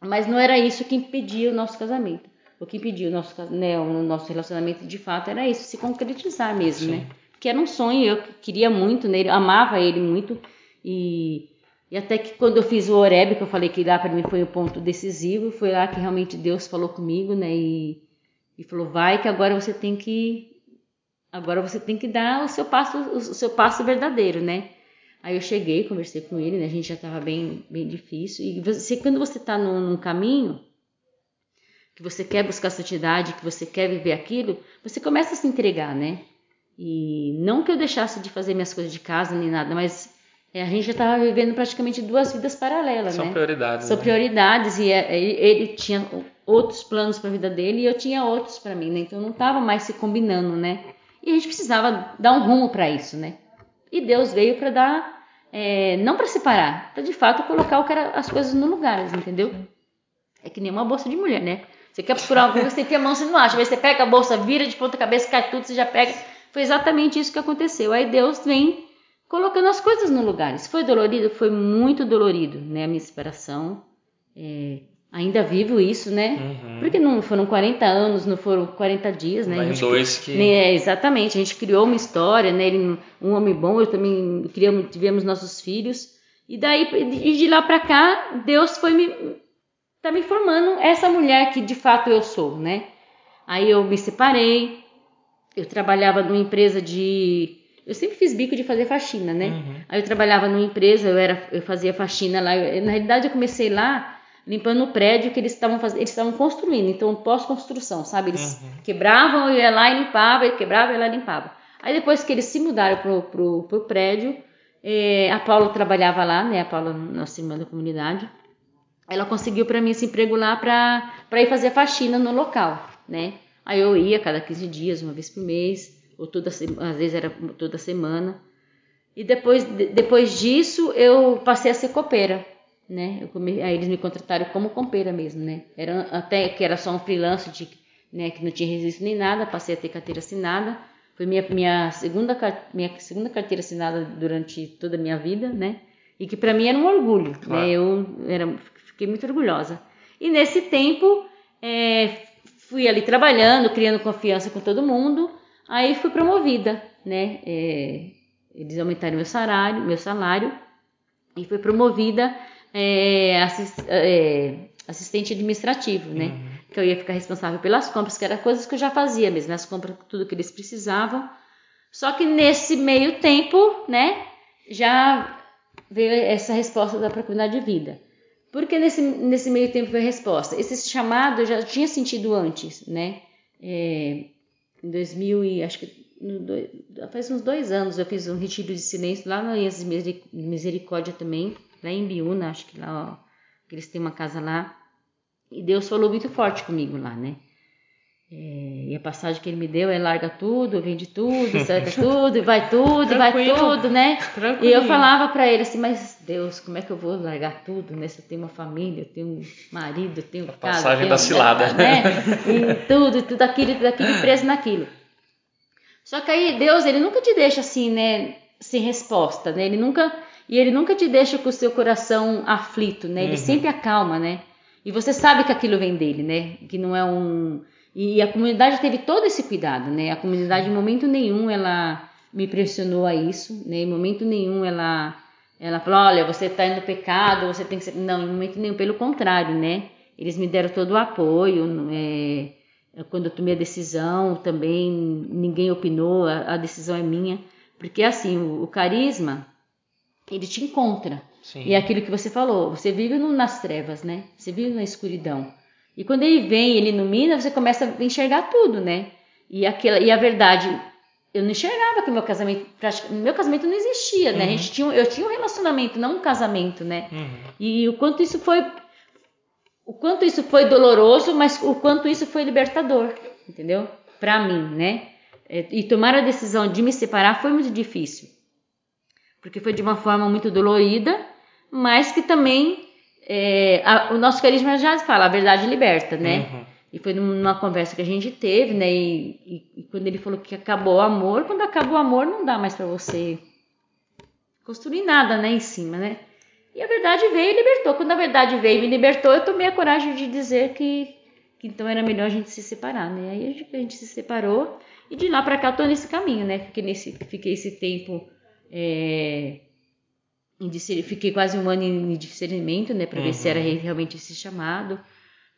Mas não era isso que impedia o nosso casamento. O que impedia o nosso, né, o nosso relacionamento de fato era isso, se concretizar mesmo, Sim. né? Que era um sonho, eu queria muito nele, amava ele muito e e até que quando eu fiz o Oreb, que eu falei que lá para mim foi o ponto decisivo, foi lá que realmente Deus falou comigo, né? E, e falou: "Vai que agora você tem que agora você tem que dar o seu passo o seu passo verdadeiro, né?" Aí eu cheguei, conversei com ele, né? A gente já estava bem bem difícil e você quando você está num, num caminho que você quer buscar santidade, que você quer viver aquilo, você começa a se entregar, né? E não que eu deixasse de fazer minhas coisas de casa nem nada, mas é, a gente já estava vivendo praticamente duas vidas paralelas, São né? prioridades. São né? prioridades e é, ele, ele tinha outros planos para a vida dele e eu tinha outros para mim, né? Então não estava mais se combinando, né? E a gente precisava dar um rumo para isso, né? E Deus veio para dar, é, não para separar, para de fato colocar cara- as coisas no lugar, entendeu? É que nem uma bolsa de mulher, né? Você quer procurar uma coisa, você tem a mão, você não acha. Aí você pega a bolsa, vira de ponta cabeça, cai tudo, você já pega. Foi exatamente isso que aconteceu. Aí Deus vem colocando as coisas no lugar. Isso foi dolorido? Foi muito dolorido, né? A minha separação. É, ainda vivo isso, né? Uhum. Porque não foram 40 anos, não foram 40 dias, né? Gente dois que. né, exatamente, a gente criou uma história, né? Ele, um homem bom, eu também criamos, tivemos nossos filhos. E daí, e de lá pra cá, Deus foi me tá me formando essa mulher que de fato eu sou, né? Aí eu me separei, eu trabalhava numa empresa de eu sempre fiz bico de fazer faxina, né? Uhum. Aí eu trabalhava numa empresa, eu era, eu fazia faxina lá. Eu- na realidade, eu comecei lá limpando o prédio que eles estavam fazendo, eles estavam construindo, então pós-construção, sabe? Eles Uhum. quebravam, eu ia lá e limpava, e quebrava, eu ia lá e limpava. Aí depois que eles se mudaram pro, pro, pro prédio, eh, a Paula trabalhava lá, né? A Paula, nossa irmã da comunidade. Ela conseguiu para mim esse emprego lá pra, pra ir fazer faxina no local, né? Aí eu ia cada 15 dias, uma vez por mês, ou toda às vezes era toda semana. E depois, de- depois disso eu passei a ser copeira, né? Come- aí eles me contrataram como copeira mesmo, né? Era até que era só um freelance de, né, que não tinha registro nem nada, passei a ter carteira assinada. Foi minha, minha segunda minha segunda carteira assinada durante toda a minha vida, né? E que para mim era um orgulho, Claro. né? Eu era, fiquei muito orgulhosa. E nesse tempo é, fui ali trabalhando, criando confiança com todo mundo. Aí fui promovida, né? É, eles aumentaram meu salário, meu salário e fui promovida é, assis- é, assistente administrativo, né? Que eu ia ficar responsável pelas compras, que eram coisas que eu já fazia mesmo, as compras, tudo que eles precisavam. Só que nesse meio tempo, né, já veio essa resposta da Propriedade de Vida. Por que nesse, nesse meio tempo veio a resposta? Esse chamado eu já tinha sentido antes, né? É, em 2000 e acho que no faz uns dois anos eu fiz um retiro de silêncio lá Ias Miseri- Misericórdia também, lá em Biúna, acho que lá, ó, que eles têm uma casa lá. E Deus falou muito forte comigo lá, né? É, e a passagem que ele me deu é larga tudo, vende tudo, cerca tudo, e vai tudo, vai tudo, né? Tranquilo. E eu falava pra ele assim, mas Deus, como é que eu vou largar tudo, né? Se eu tenho uma família, eu tenho um marido, eu tenho casa, passagem tenho- da cilada. né? E tudo, tudo aquilo, tudo aquilo preso naquilo. Só que aí Deus, ele nunca te deixa assim, né, sem resposta, né? Ele nunca e ele nunca te deixa com o seu coração aflito, né? Ele Uhum. sempre acalma, né? E você sabe que aquilo vem dele, né? Que não é um e a comunidade teve todo esse cuidado, né? A comunidade em momento nenhum ela me pressionou a isso, né? Em momento nenhum ela ela falou, olha, você está indo pecado, você tem que ser... Não, em momento nenhum, pelo contrário, né? Eles me deram todo o apoio, é, quando eu tomei a decisão também, ninguém opinou, a, a decisão é minha. Porque assim, o, o carisma, ele te encontra. Sim. E é aquilo que você falou, você vive nas trevas, né? Você vive na escuridão. E quando ele vem, ele ilumina, você começa a enxergar tudo, né? E, aquela, e a verdade, eu não enxergava que meu casamento, meu casamento não existia, né? A gente tinha, um- eu tinha um relacionamento, não um casamento, né? Uhum. E o quanto isso foi o quanto isso foi doloroso, mas o quanto isso foi libertador, entendeu? Pra mim, né? É, E tomar a decisão de me separar foi muito difícil. Porque foi de uma forma muito dolorida, mas que também é, a- o nosso carisma já fala, a verdade liberta, né? Uhum. E foi numa conversa que a gente teve, né? E, e- e quando ele falou que acabou o amor, quando acabou o amor, não dá mais pra você construir nada, né, em cima, né? E a verdade veio e libertou. Quando a verdade veio e me libertou, eu tomei a coragem de dizer que, que então era melhor a gente se separar, né? Aí a gente, a gente se separou e de lá pra cá eu tô nesse caminho, né? Fiquei, nesse, fiquei esse tempo. É, fiquei quase um ano em discernimento, né? Pra ver se era realmente esse chamado.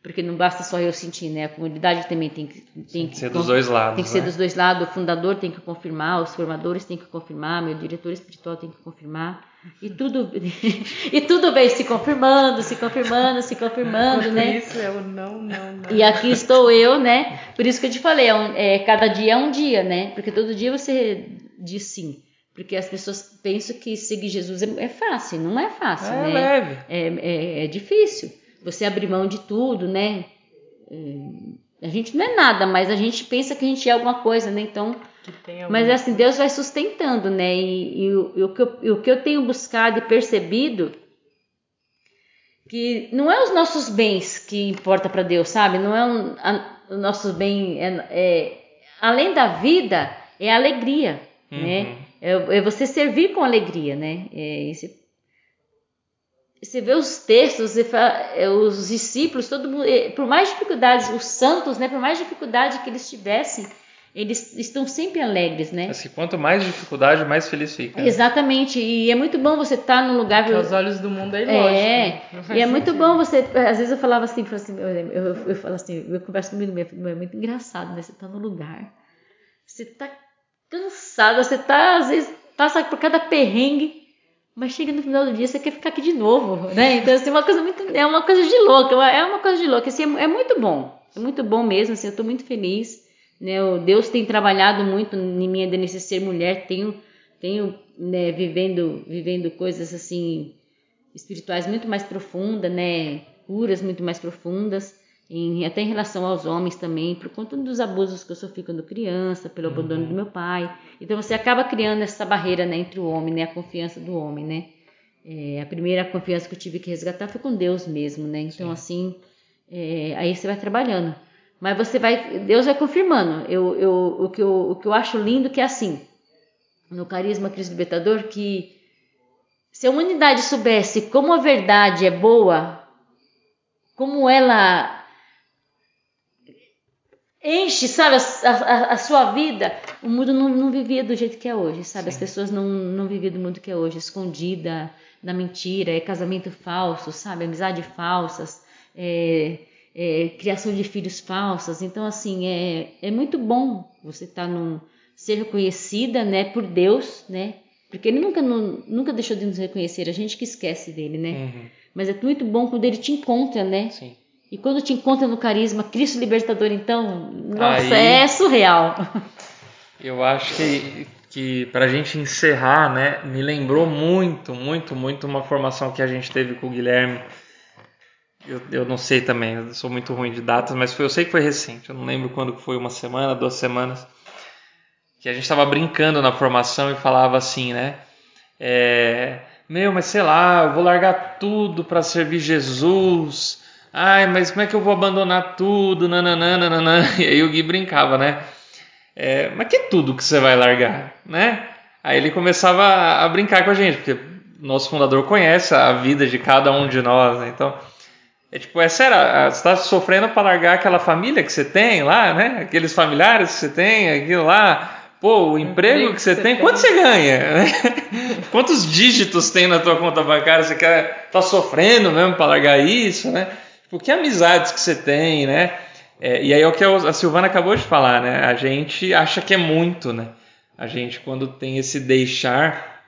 Porque não basta só eu sentir, né? A comunidade também tem que. Tem Tem que ser dos dois lados. tem que ser né? dos dois lados. O fundador tem que confirmar, os formadores têm que confirmar, meu diretor espiritual tem que confirmar. E tudo, e tudo vem se confirmando, se confirmando, se confirmando, Por né? isso eu não, não, não. E aqui estou eu, né? Por isso que eu te falei, é um- é, cada dia é um dia, né? Porque todo dia você diz sim. Porque as pessoas pensam que seguir Jesus é, é fácil, não é fácil, É né? leve. é, é, é difícil. Você abrir mão de tudo, né? É, a gente não é nada, mas a gente pensa que a gente é alguma coisa, né? Então, Que tem mas assim, Deus vai sustentando, né? E, e o, e o que eu, e o que eu tenho buscado e percebido que não é os nossos bens que importa para Deus, sabe? Não é um, a, o nosso bem, é, é- além da vida, é a alegria, né? É, é você servir com alegria, né? É, esse- você vê os textos, você fala- é, os discípulos, todo mundo, é, por mais dificuldades, os santos, né? Por mais dificuldade que eles tivessem, eles estão sempre alegres, né? Assim, quanto mais dificuldade, mais feliz fica. Exatamente, e é muito bom você estar num lugar Que aos olhos do mundo é ilógico. é, faz e é muito sentido. bom você. Às vezes eu falava assim, eu, assim, eu, eu, eu falo assim, eu converso comigo mesmo, é muito engraçado, né? Você tá no lugar, você tá cansado, você tá, às vezes, passa por cada perrengue, mas chega no final do dia, você quer ficar aqui de novo, né? Então, assim, uma coisa muito, é uma coisa de louca, é uma coisa de louca, assim, é, é muito bom, é muito bom mesmo, assim, eu tô muito feliz, né? O Deus tem trabalhado muito em mim ainda nesse ser mulher, tenho, tenho, né, vivendo, vivendo coisas, assim, espirituais muito mais profundas, né? Curas muito mais profundas, em, até em relação aos homens também, por conta dos abusos que eu sofri quando criança, pelo Uhum. abandono do meu pai. Então você acaba criando essa barreira né, entre o homem, né, a confiança do homem, né? É, a primeira confiança que eu tive que resgatar foi com Deus mesmo, né? Então assim, é, aí você vai trabalhando. Mas você vai, Deus vai confirmando. Eu, eu, o, que eu, o que eu acho lindo que é assim, no carisma Cristo Libertador, que se a humanidade soubesse como a verdade é boa, como ela enche, sabe, a, a, a sua vida, o mundo não, não, vivia do jeito que é hoje, sabe? Sim. As pessoas não, não viviam do mundo que é hoje, escondida na mentira, é casamento falso, sabe? Amizade falsas, é, é, criação de filhos falsas. Então, assim, é, é muito bom você estar tá num ser reconhecida, né, por Deus, né? Porque ele nunca, não, nunca deixou de nos reconhecer, a gente que esquece dele, né? Uhum. Mas é muito bom quando ele te encontra, né? Sim. E quando te encontra no carisma Cristo Libertador, então, nossa, Aí, é surreal. Eu acho que, que para a gente encerrar, né, me lembrou muito, muito, muito uma formação que a gente teve com o Guilherme. Eu, eu não sei também, eu sou muito ruim de datas, mas foi, eu sei que foi recente. Eu não lembro quando foi, uma semana, duas semanas. Que a gente estava brincando na formação e falava assim, né? É, meu, mas sei lá, eu vou largar tudo para servir Jesus. Ai, mas como é que eu vou abandonar tudo? Nananã, nananã. E aí o Gui brincava, né? É, mas que é tudo que você vai largar, né? Aí ele começava a, brincar com a gente, porque nosso fundador conhece a vida de cada um de nós, né? Então, é tipo, é sério, você está sofrendo para largar aquela família que você tem lá, né? Aqueles familiares que você tem, aquilo lá. Pô, o emprego que você tem, quanto você ganha? Quantos dígitos tem na tua conta bancária? Você quer tá sofrendo mesmo para largar isso, né? Tipo, que amizades que você tem, né? É, e aí é o que a Silvana acabou de falar, né? A gente acha que é muito, né? A gente, quando tem esse deixar,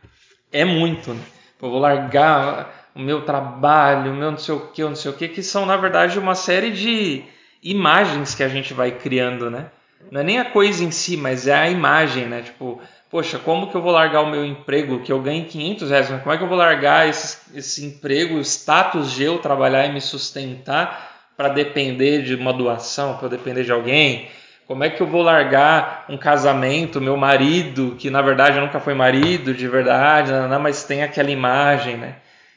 é muito, né? Pô, vou largar o meu trabalho, o meu não sei o que, não sei o que, que são, na verdade, uma série de imagens que a gente vai criando, né? Não é nem a coisa em si, mas é a imagem, né? Tipo, poxa, como que eu vou largar o meu emprego que eu ganho 500 reais? Mas como é que eu vou largar esse, esse emprego, o status de eu trabalhar e me sustentar para depender de uma doação, para depender de alguém? Como é que eu vou largar um casamento, meu marido, que na verdade nunca foi marido de verdade, mas tem aquela imagem, né?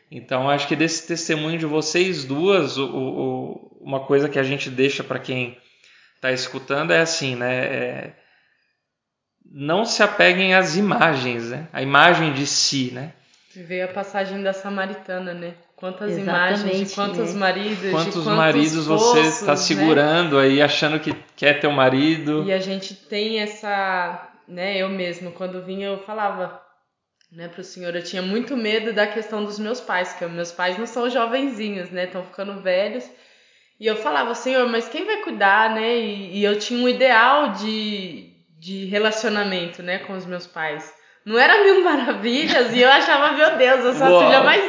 Então acho que desse testemunho de vocês duas, o, o, uma coisa que a gente deixa para quem está escutando é assim, né? É, não se apeguem às imagens, né? A imagem de si, né? Veio a passagem da Samaritana, né? Quantas Exatamente, imagens, de quantos né? maridos, de Quantos quantos maridos você poços, está né? segurando aí, achando que quer ter um marido? E a gente tem essa, né? Eu mesmo, quando vinha, eu falava, né, pro senhor, eu tinha muito medo da questão dos meus pais, que meus pais não são jovenzinhos, né? Estão ficando velhos. E eu falava, senhor, mas quem vai cuidar, né? E, e eu tinha um ideal de, de relacionamento, né, com os meus pais. Não era mil maravilhas e eu achava, meu Deus, eu sou a filha mais,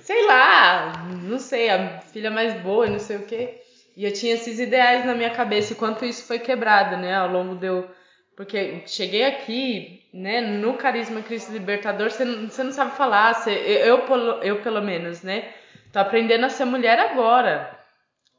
sei lá, não sei, a filha mais boa e não sei o quê. E eu tinha esses ideais na minha cabeça e quanto isso foi quebrado, né, ao longo do... Eu, porque cheguei aqui, né, no Carisma Cristo Libertador, você não, você não sabe falar, você, eu, eu, eu pelo menos, né, tô aprendendo a ser mulher agora,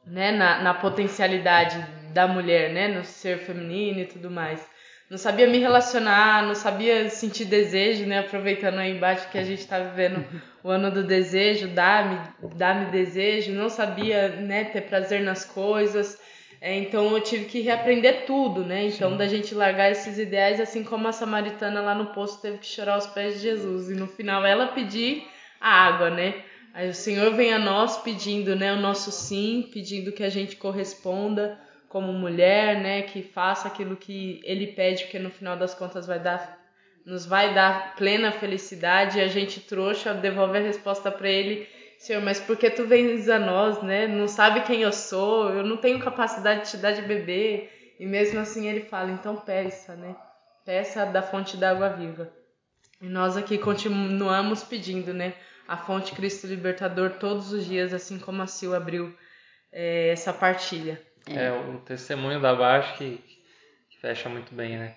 né, na, na potencialidade da mulher, né, no ser feminino e tudo mais. Não sabia me relacionar, não sabia sentir desejo, né, aproveitando aí embaixo que a gente tá vivendo o ano do desejo, dá-me dá -me desejo, não sabia, né, ter prazer nas coisas. É, então eu tive que reaprender tudo, né? Então Sim. da gente largar esses ideais, assim como a samaritana lá no poço teve que chorar aos pés de Jesus e no final ela pedir a água, né? Aí o Senhor vem a nós pedindo, né, o nosso sim, pedindo que a gente corresponda como mulher, né, que faça aquilo que ele pede, porque no final das contas vai dar nos vai dar plena felicidade e a gente trouxa devolve a resposta para ele Senhor, mas por que tu vens a nós, né? Não sabe quem eu sou, eu não tenho capacidade de te dar de beber. E mesmo assim ele fala, então peça, né? peça da fonte da água viva. E nós aqui continuamos pedindo, né? A fonte Cristo Libertador todos os dias, assim como a Sil abriu é, essa partilha. É, o testemunho da Baixa que, que fecha muito bem, né?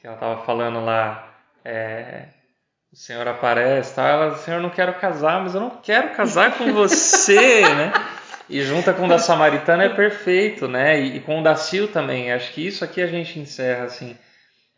Que ela tava falando lá, é, o Senhor aparece, tá? Ela, Senhor, não quero casar, mas eu não quero casar com você, né? E junta com o da Samaritana é perfeito, né? E, e com o da Sil também. Acho que isso aqui a gente encerra, assim.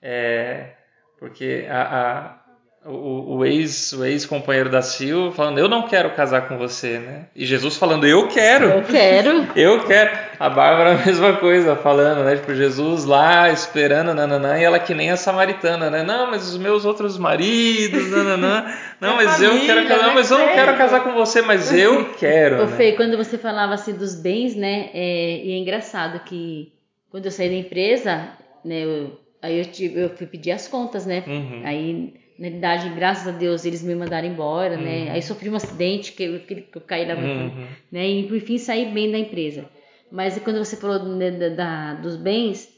É, porque a, a, o, o ex, o ex-companheiro da Sil falando, eu não quero casar com você, né? E Jesus falando, eu quero. Eu quero. Eu quero. A Bárbara a mesma coisa, falando, né? Tipo, Jesus lá esperando, nananã, e ela que nem a samaritana, né? Não, mas os meus outros maridos, nananã. Não, mas eu família, quero casar. Não, né? mas eu não quero casar com você, mas eu quero. Ô, né? Fê, quando você falava assim dos bens, né? É, e é engraçado que quando eu saí da empresa, né? Eu, aí eu, tive, eu fui pedir as contas, né? Uhum. Aí, na verdade, graças a Deus, eles me mandaram embora, né? Uhum. Aí sofri um acidente que eu, que eu caí lá, Uhum. né? E por fim saí bem da empresa. Mas quando você falou né, da, da- dos bens,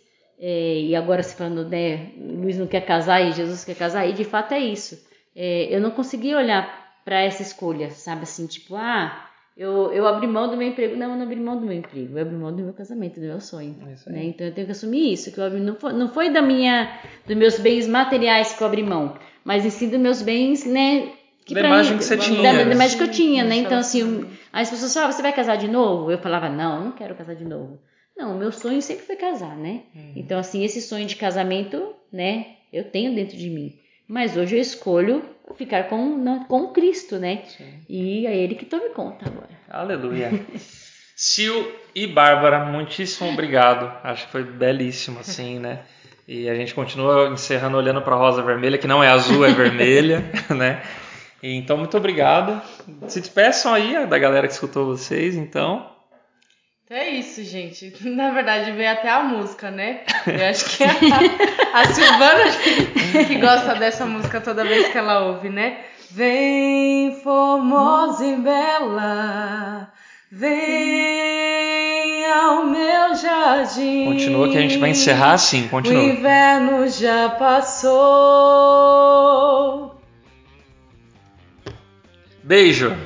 é, e agora você falando, né? Luiz não quer casar e Jesus quer casar, e de fato é isso. É, eu não consegui olhar para essa escolha, sabe? Assim, tipo, ah, eu, eu abri mão do meu emprego. Não, eu não abri mão do meu emprego, eu abri mão do meu casamento, do meu sonho. É né? Então eu tenho que assumir isso, que eu abri, não, foi, não foi da minha, dos meus bens materiais que eu abri mão, mas em si dos meus bens, né? Da pra imagem mim- que você da- tinha, Da, né? da imagem que eu tinha, né? Sim, Então, assim, as pessoas falavam, você vai casar de novo? Eu falava, não, não quero casar de novo. Não, o meu sonho sempre foi casar, né? Uhum. Então, assim, esse sonho de casamento, né, eu tenho dentro de mim. Mas hoje eu escolho ficar com, na- com Cristo, né? E é Ele que tome conta agora. Aleluia. Sil e Bárbara, muitíssimo obrigado. Acho que foi belíssimo, assim, né? E a gente continua encerrando olhando para a rosa vermelha, que não é azul, é vermelha, né? E, então, muito obrigado. Se despeçam aí da galera que escutou vocês, então. Então é isso, gente. Na verdade, veio até a música, né? Eu acho que a, a Silvana que, que gosta dessa música toda vez que ela ouve, né? Vem, formosa e bela, vem ao meu jardim. Continua que a gente vai encerrar assim, O continua. inverno já passou. Beijo!